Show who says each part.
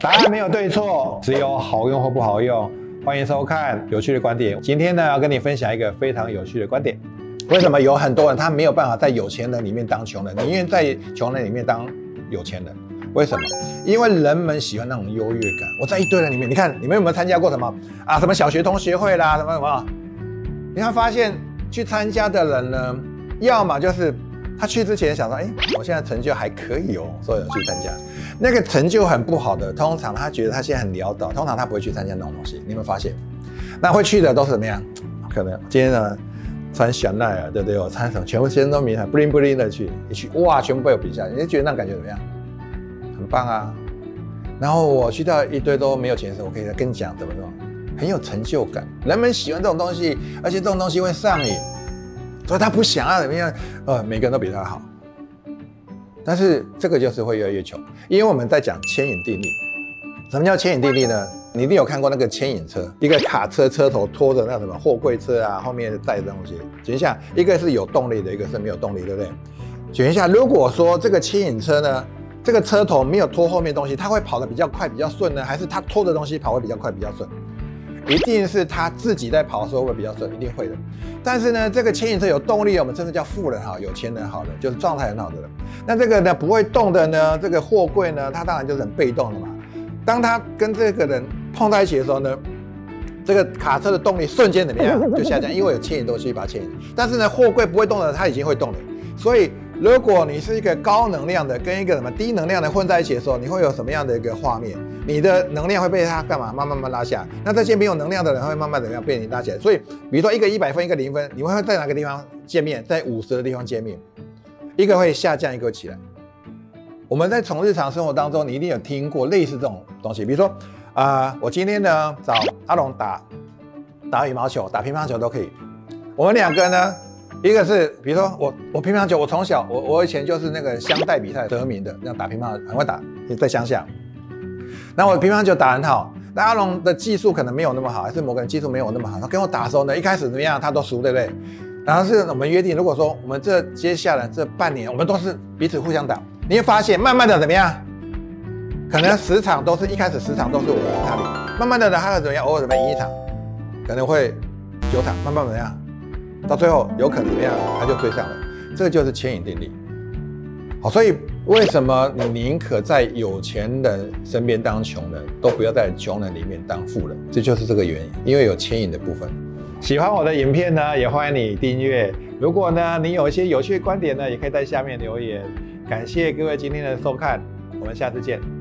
Speaker 1: 答案没有对错，只有好用或不好用。欢迎收看有趣的观点。今天呢，要跟你分享一个非常有趣的观点。为什么有很多人他没有办法在有钱人里面当穷人，宁愿在穷人里面当有钱人？为什么？因为人们喜欢那种优越感。我在一堆人里面，你看你们有没有参加过什么啊？什么小学同学会啦，什么什么？你看发现去参加的人呢，要么就是他去之前想说，哎，我现在成就还可以哦，所以去参加。那个成就很不好的，通常他觉得他现在很潦倒，通常他不会去参加那种东西。你有没有发现？那会去的都是怎么样？可能今天呢穿香奈儿，对不对？我穿什么？全部先都名牌，bling bling 的去一去，哇，全部被我比下，你就觉得那感觉怎么样？很棒啊！然后我去到一堆都没有钱的时候，我可以跟你讲怎么怎么，很有成就感。人们喜欢这种东西，而且这种东西会上瘾，所以他不想要怎么样，呃，每个人都比他好。但是这个就是会越来越穷，因为我们在讲牵引定律。什么叫牵引定律呢？你一定有看过那个牵引车，一个卡车车头拖着那什么货柜车啊，后面载东西。等一下，一个是有动力的，一个是没有动力，对不对？选一下，如果说这个牵引车呢？这个车头没有拖后面东西，它会跑得比较快、比较顺呢，还是它拖的东西跑会比较快、比较顺？一定是他自己在跑的时候会比较顺，一定会的。但是呢，这个牵引车有动力，我们真的叫富人哈，有钱人好的，就是状态很好的人。那这个呢不会动的呢，这个货柜呢，它当然就是很被动的嘛。当他跟这个人碰在一起的时候呢，这个卡车的动力瞬间怎么样就下降，因为有牵引东西把它牵引。但是呢，货柜不会动的，它已经会动了，所以。如果你是一个高能量的跟一个什么低能量的混在一起的时候，你会有什么样的一个画面？你的能量会被它干嘛？慢慢慢拉下。那这些没有能量的人会慢慢怎么样被你拉起来？所以，比如说一个一百分，一个零分，你们会在哪个地方见面？在五十的地方见面，一个会下降，一个起来。我们在从日常生活当中，你一定有听过类似这种东西，比如说啊，我今天呢找阿龙打打羽毛球、打乒乓球都可以，我们两个呢。一个是，比如说我我乒乓球，我从小我我以前就是那个乡代比赛得名的，那打乒乓很会打，在乡下。那我乒乓球打很好，那阿龙的技术可能没有那么好，还是某个人技术没有那么好。他跟我打的时候呢，一开始怎么样他都输，对不对？然后是我们约定，如果说我们这接下来这半年，我们都是彼此互相打，你会发现慢慢的怎么样？可能十场都是一开始十场都是我赢他的，慢慢的呢他会怎么样？偶尔怎么赢一场，可能会九场，慢慢怎么样？到最后有可能怎么样，他就追上了，这个就是牵引定律。好，所以为什么你宁可在有钱人身边当穷人，都不要在穷人里面当富人？这就是这个原因，因为有牵引的部分。喜欢我的影片呢，也欢迎你订阅。如果呢你有一些有趣的观点呢，也可以在下面留言。感谢各位今天的收看，我们下次见。